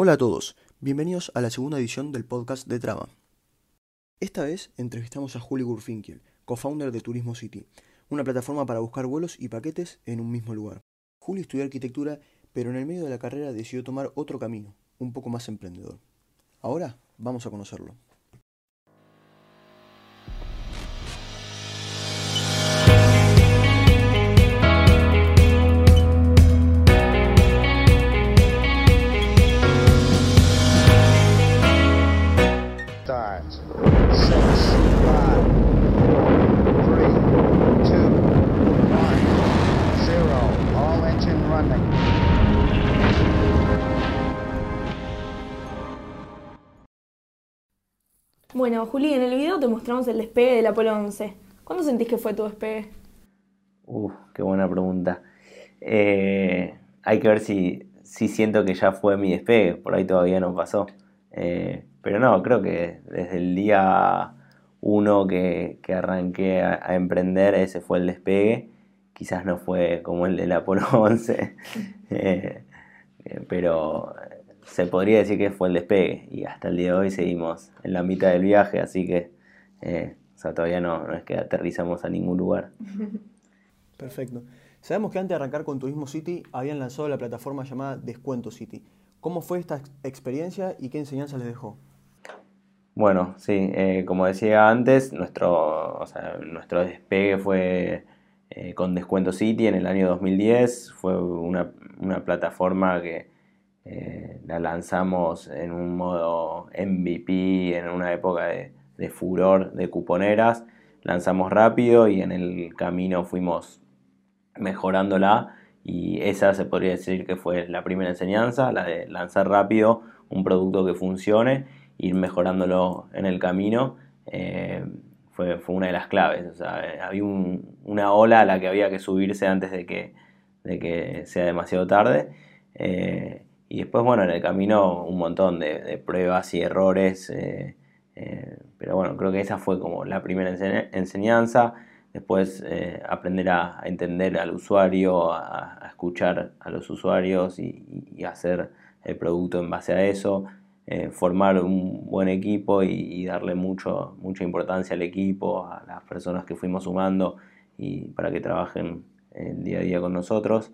Hola a todos, bienvenidos a la segunda edición del podcast de Trama. Esta vez entrevistamos a Juli Gurfinkel, co-founder de Turismo City, una plataforma para buscar vuelos y paquetes en un mismo lugar. Juli estudió arquitectura, pero en el medio de la carrera decidió tomar otro camino, un poco más emprendedor. Ahora vamos a conocerlo. Bueno, Juli, en el video te mostramos el despegue del Apolo 11. ¿Cuándo sentís que fue tu despegue? Uf, qué buena pregunta. Eh, hay que ver si, si siento que ya fue mi despegue, por ahí todavía no pasó. Eh, pero no, creo que desde el día uno que, que arranqué a, emprender, ese fue el despegue. Quizás no fue como el del Apolo 11, eh, eh, pero se podría decir que fue el despegue. Y hasta el día de hoy seguimos en la mitad del viaje, así que eh, o sea, todavía no, no es que aterrizamos a ningún lugar. Perfecto. Sabemos que antes de arrancar con Turismo City habían lanzado la plataforma llamada Descuento City. ¿Cómo fue esta ex- experiencia y qué enseñanza les dejó? Bueno, sí, eh, como decía antes, nuestro, o sea, nuestro despegue fue eh, con Descuento City en el año 2010. Fue una, una plataforma que eh, la lanzamos en un modo MVP, en una época de, furor de cuponeras. Lanzamos rápido y en el camino fuimos mejorándola y esa se podría decir que fue la primera enseñanza, la de lanzar rápido un producto que funcione, ir mejorándolo en el camino, eh, fue, fue una de las claves. Eh, había un- una ola a la que había que subirse antes de que, de que sea demasiado tarde. Y después, bueno, en el camino un montón de, pruebas y errores. eh, eh, pero bueno, creo que esa fue como la primera ense- enseñanza. Después eh, aprender a, entender al usuario, a, escuchar a los usuarios y, y hacer el producto en base a eso. formar un buen equipo y, y darle mucho, mucha importancia al equipo, a las personas que fuimos sumando y para que trabajen el día a día con nosotros.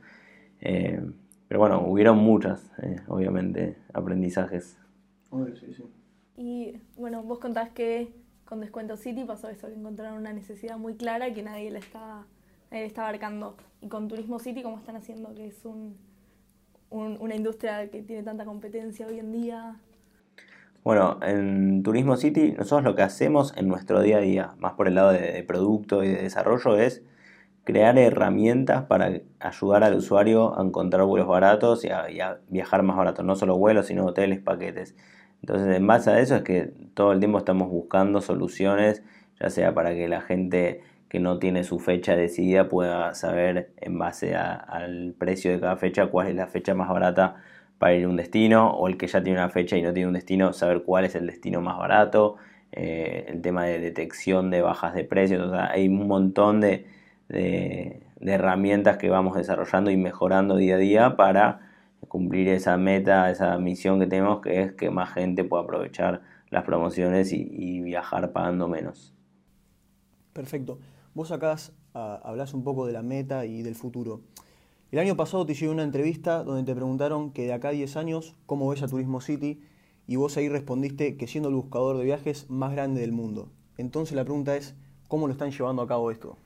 Pero bueno, hubieron muchas, eh, obviamente, aprendizajes. Y bueno, vos contás que con Descuento City pasó eso, que encontraron una necesidad muy clara que nadie le está, nadie le está abarcando. Y con Turismo City, ¿cómo están haciendo? Que es un, un- una industria que tiene tanta competencia hoy en día. Bueno, en Turismo City nosotros lo que hacemos en nuestro día a día, más por el lado de, de producto y de desarrollo, es crear herramientas para ayudar al usuario a encontrar vuelos baratos y a, viajar más barato, no solo vuelos, sino hoteles, paquetes. Entonces, en base a eso es que todo el tiempo estamos buscando soluciones, ya sea para que la gente que no tiene su fecha decidida pueda saber en base al precio de cada fecha cuál es la fecha más barata para ir a un destino, o el que ya tiene una fecha y no tiene un destino, saber cuál es el destino más barato, eh, el tema de detección de bajas de precios, o sea, hay un montón de, de- herramientas que vamos desarrollando y mejorando día a día para cumplir esa meta, esa misión que tenemos, que es que más gente pueda aprovechar las promociones y, viajar pagando menos. Perfecto. Vos acá ah, hablás un poco de la meta y del futuro. El año pasado te hicieron una entrevista donde te preguntaron que de acá a 10 años, ¿cómo ves a Turismo City? Y vos ahí respondiste que siendo el buscador de viajes más grande del mundo. Entonces la pregunta es, ¿cómo lo están llevando a cabo esto?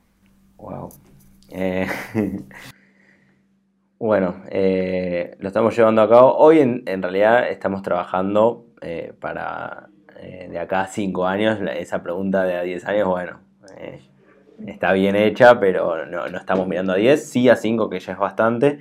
Wow. Eh, bueno, eh, lo estamos llevando a cabo. Hoy en, en realidad estamos trabajando eh, para eh, de acá a 5 años. Esa pregunta de a 10 años, bueno, está bien hecha, pero no, no estamos mirando a 10, sí a 5, que ya es bastante.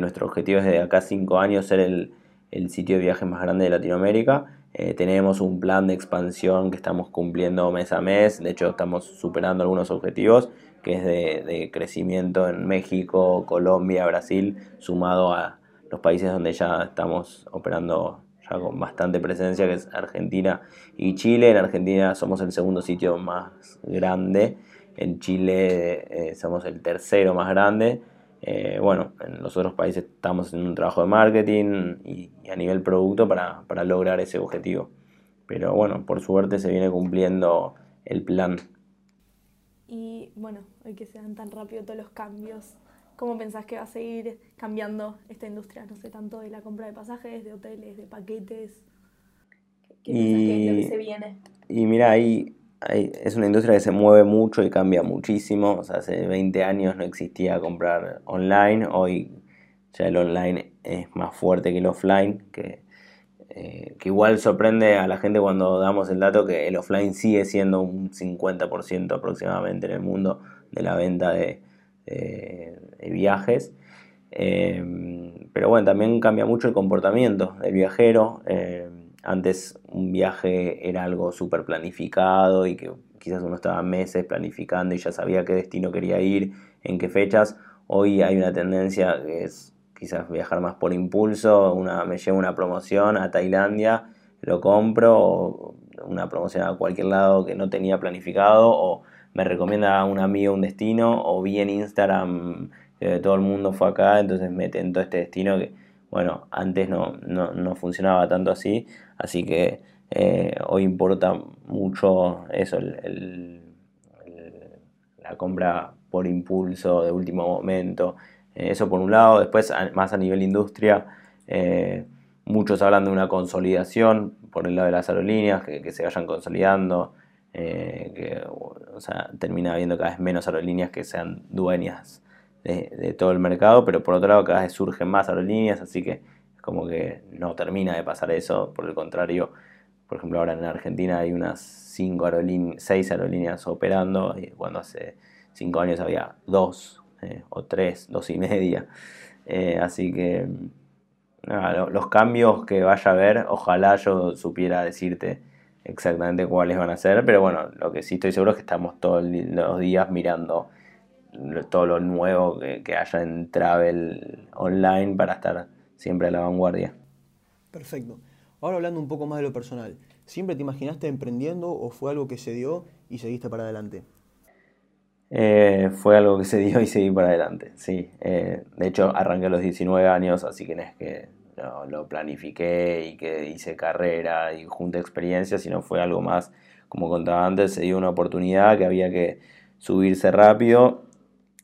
Nuestro objetivo es de acá a 5 años ser el, el sitio de viajes más grande de Latinoamérica. Eh, tenemos un plan de expansión que estamos cumpliendo mes a mes, de hecho estamos superando algunos objetivos, que es de, crecimiento en México, Colombia, Brasil, sumado a los países donde ya estamos operando ya con bastante presencia, que es Argentina y Chile. En Argentina somos el segundo sitio más grande, en Chile eh, somos el tercero más grande Eh, bueno, en los otros países estamos en un trabajo de marketing y, a nivel producto para, para, lograr ese objetivo. Pero bueno, por suerte se viene cumpliendo el plan. Y bueno, hoy que se dan tan rápido todos los cambios, ¿cómo pensás que va a seguir cambiando esta industria? No sé, tanto de la compra de pasajes, de hoteles, de paquetes. ¿Qué y, que es lo que se viene? Y mira, ahí es una industria que se mueve mucho y cambia muchísimo. O sea, hace 20 años no existía comprar online. Hoy ya el online es más fuerte que el offline. Que, eh, que igual sorprende a la gente cuando damos el dato que el offline sigue siendo un 50% aproximadamente en el mundo de la venta de, viajes. Eh, pero bueno, también cambia mucho el comportamiento del viajero. Eh, antes un viaje era algo súper planificado y que quizás uno estaba meses planificando y ya sabía qué destino quería ir, en qué fechas. Hoy hay una tendencia que es quizás viajar más por impulso, una, me llevo una promoción a Tailandia, lo compro, o una promoción a cualquier lado que no tenía planificado, o me recomienda a un amigo un destino, o vi en Instagram todo el mundo fue acá, entonces me tentó este destino que bueno, antes no, no, funcionaba tanto así, así que eh, hoy importa mucho eso, la compra por impulso de último momento. Eh, eso por un lado, después más a nivel industria, eh, muchos hablan de una consolidación por el lado de las aerolíneas, que, se vayan consolidando, que termina habiendo cada vez menos aerolíneas que sean dueñas de, todo el mercado, pero por otro lado cada vez surgen más aerolíneas, así que es como que no termina de pasar eso, por el contrario, por ejemplo ahora en Argentina hay unas 5 aerolíneas, 6 aerolíneas operando, y cuando hace 5 años había 2 eh, o 3, 2 y media, eh, así que los cambios que vaya a haber, ojalá yo supiera decirte exactamente cuáles van a ser, pero bueno, lo que sí estoy seguro es que estamos todos los días mirando todo lo nuevo que, haya en travel online para estar siempre a la vanguardia. Perfecto. Ahora hablando un poco más de lo personal, ¿siempre te imaginaste emprendiendo o fue algo que se dio y seguiste para adelante? Eh, fue algo que se dio y seguí para adelante, sí. Eh, de hecho, arranqué a los 19 años, así que no es que lo planifiqué y que hice carrera y junté experiencias, sino fue algo más, como contaba antes, se dio una oportunidad que había que subirse rápido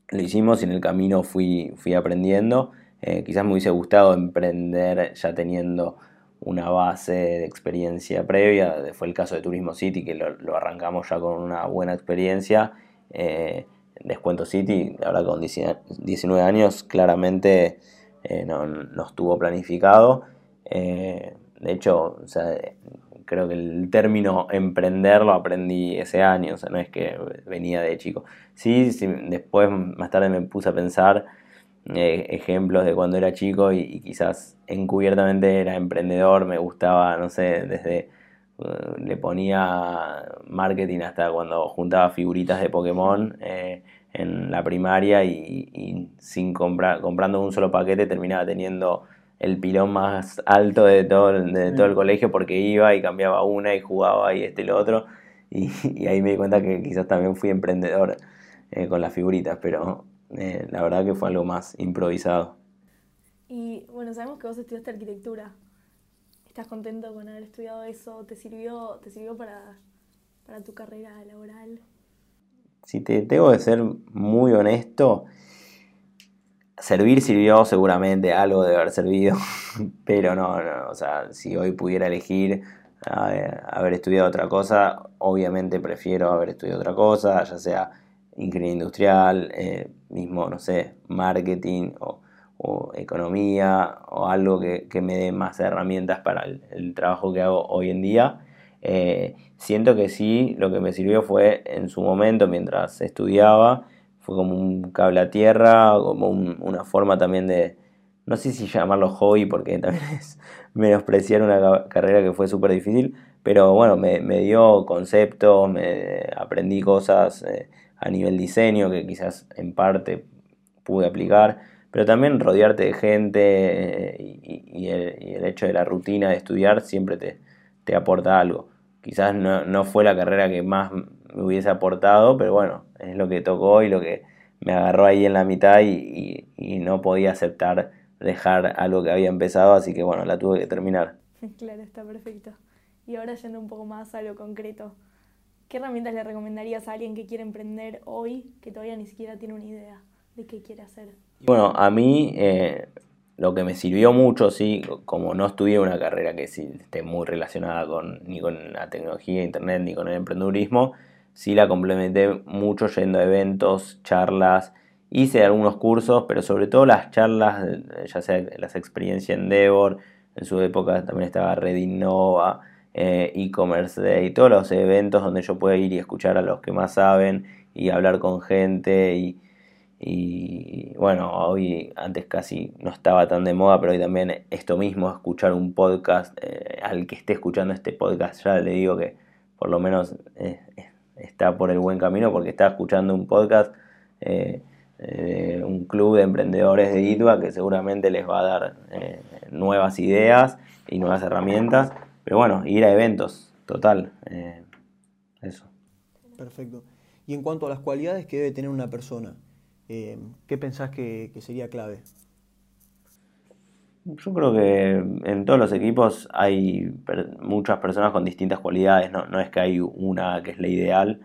lo hicimos y en el camino fui, fui aprendiendo. Eh, quizás me hubiese gustado emprender ya teniendo una base de experiencia previa. Fue el caso de Turismo City, que lo, arrancamos ya con una buena experiencia. Eh, Descuento City, ahora con 19 años, claramente eh, no, no, estuvo planificado. de hecho, o sea, creo que el término emprender lo aprendí ese año, o sea, no es que venía de chico. Sí, después más tarde me puse a pensar eh, ejemplos de cuando era chico y, quizás encubiertamente era emprendedor, me gustaba, no sé, desde uh, le ponía marketing hasta cuando juntaba figuritas de Pokémon eh, en la primaria y, sin comprar, comprando un solo paquete terminaba teniendo el pilón más alto de todo, de todo el colegio porque iba y cambiaba una y jugaba y este y lo otro. Y, ahí me di cuenta que quizás también fui emprendedor eh, con las figuritas, pero eh, la verdad que fue algo más improvisado. Y bueno, sabemos que vos estudiaste arquitectura. ¿Estás contento con haber estudiado eso? ¿Te sirvió, te sirvió para, para tu carrera laboral? Si te tengo que ser muy honesto, Servir sirvió seguramente, algo de haber servido, pero no, no, o sea, si hoy pudiera elegir haber estudiado otra cosa, obviamente prefiero haber estudiado otra cosa, ya sea ingeniería industrial, eh, mismo, no sé, marketing o, economía o algo que, me dé más herramientas para el, trabajo que hago hoy en día. Eh, siento que sí, lo que me sirvió fue en su momento, mientras estudiaba, fue como un cable a tierra, como una forma también de, no sé si llamarlo hobby, porque también es menospreciar una carrera que fue súper difícil, pero bueno, me, dio conceptos, me aprendí cosas eh, a nivel diseño que quizás en parte pude aplicar, pero también rodearte de gente eh, y, el, hecho de la rutina de estudiar siempre te, te aporta algo. Quizás no, no fue la carrera que más me hubiese aportado, pero bueno, es lo que tocó y lo que me agarró ahí en la mitad y, y no podía aceptar dejar algo que había empezado, así que bueno, la tuve que terminar. Claro, está perfecto. Y ahora yendo un poco más a lo concreto, ¿qué herramientas le recomendarías a alguien que quiere emprender hoy que todavía ni siquiera tiene una idea de qué quiere hacer? Bueno, a mí eh, lo que me sirvió mucho, sí, como no estudié una carrera que sí esté muy relacionada con, ni con la tecnología, internet, ni con el emprendedurismo, sí la complementé mucho yendo a eventos, charlas, hice algunos cursos, pero sobre todo las charlas, ya sea las experiencias en Endeavor, en su época también estaba Red Innova, eh, e-commerce day, todos los eventos donde yo puedo ir y escuchar a los que más saben y hablar con gente y, bueno, hoy antes casi no estaba tan de moda, pero hoy también esto mismo, escuchar un podcast, eh, al que esté escuchando este podcast ya le digo que por lo menos eh, está por el buen camino porque está escuchando un podcast de un club de emprendedores de ITUA que seguramente les va a dar nuevas ideas y nuevas herramientas pero bueno, ir a eventos, total. Eh, eso. Perfecto. Y en cuanto a las cualidades que debe tener una persona, eh, ¿qué pensás que, sería clave? Yo creo que en todos los equipos hay muchas personas con distintas cualidades, no, es que hay una que es la ideal.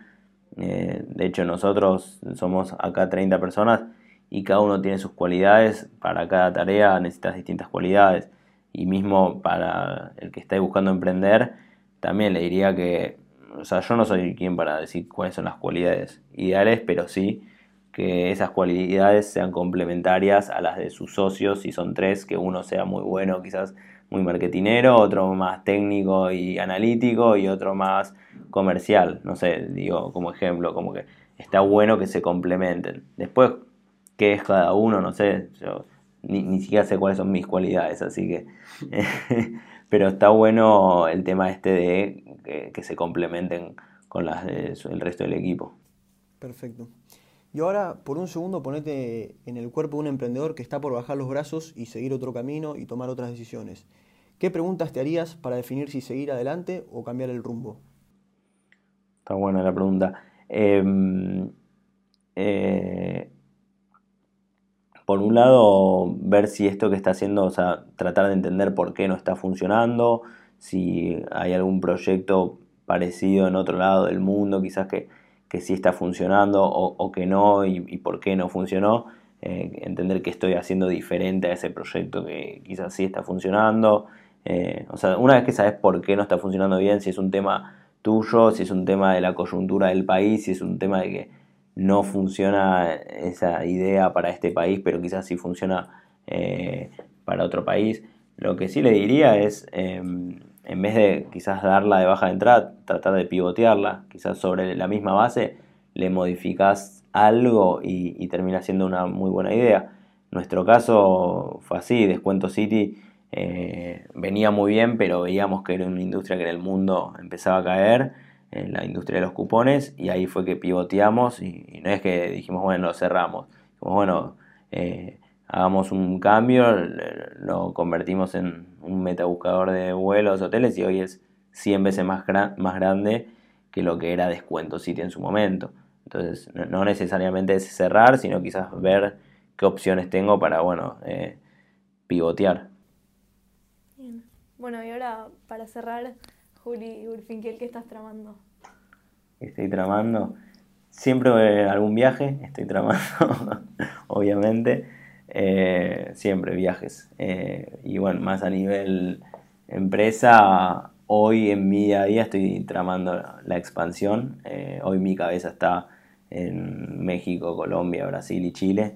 Eh, de hecho, nosotros somos acá 30 personas y cada uno tiene sus cualidades. Para cada tarea necesitas distintas cualidades y mismo para el que esté buscando emprender, también le diría que, o sea, yo no soy quien para decir cuáles son las cualidades ideales, pero sí que esas cualidades sean complementarias a las de sus socios, si son tres, que uno sea muy bueno, quizás muy marketinero, otro más técnico y analítico y otro más comercial, no sé, digo como ejemplo, como que está bueno que se complementen. Después, ¿qué es cada uno? No sé, yo ni, siquiera sé cuáles son mis cualidades, así que... pero está bueno el tema este de que, se complementen con las del resto del equipo. Perfecto. Y ahora, por un segundo, ponete en el cuerpo de un emprendedor que está por bajar los brazos y seguir otro camino y tomar otras decisiones. ¿Qué preguntas te harías para definir si seguir adelante o cambiar el rumbo? Está buena la pregunta. Em, eh, por un lado, ver si esto que está haciendo, o sea, tratar de entender por qué no está funcionando, si hay algún proyecto parecido en otro lado del mundo, quizás que, que sí está funcionando o, que no y, por qué no funcionó. Eh, entender qué estoy haciendo diferente a ese proyecto que quizás sí está funcionando. Eh, o sea, una vez que sabes por qué no está funcionando bien, si es un tema tuyo, si es un tema de la coyuntura del país, si es un tema de que no funciona esa idea para este país, pero quizás sí funciona eh, para otro país. Lo que sí le diría es, em, en vez de quizás darla de baja de entrada, tratar de pivotearla, quizás sobre la misma base, le modificas algo y, termina siendo una muy buena idea. Nuestro caso fue así, Descuento City eh, venía muy bien, pero veíamos que era una industria que en el mundo empezaba a caer en la industria de los cupones y ahí fue que pivoteamos y, no es que dijimos, bueno, lo cerramos. Dijimos, bueno, eh, hagamos un cambio, lo convertimos en un metabuscador de vuelos, hoteles y hoy es 100 veces más, más grande que lo que era Descuento City en su momento. Entonces, no, necesariamente es cerrar, sino quizás ver qué opciones tengo para, bueno, eh, pivotear. Bien. Bueno, y ahora para cerrar, Juli Urfinkel, ¿qué estás tramando? Estoy tramando. Siempre algún viaje, estoy tramando, obviamente. Eh, siempre viajes. Eh, y bueno, más a nivel empresa, hoy en mi día a día estoy tramando la expansión. Eh, hoy mi cabeza está en México, Colombia, Brasil y Chile.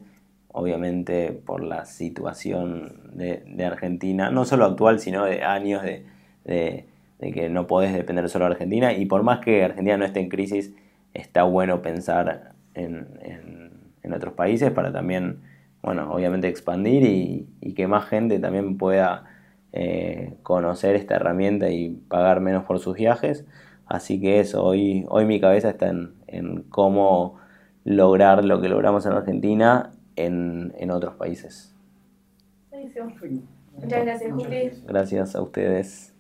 Obviamente por la situación de, Argentina, no solo actual, sino de años de de que no podés depender solo de Argentina y por más que Argentina no esté en crisis, está bueno pensar en, otros países para también, bueno, obviamente expandir y, que más gente también pueda eh, conocer esta herramienta y pagar menos por sus viajes. Así que eso, hoy, hoy mi cabeza está en, cómo lograr lo que logramos en Argentina en, en otros países. Muchas gracias, Juli. Gracias a ustedes.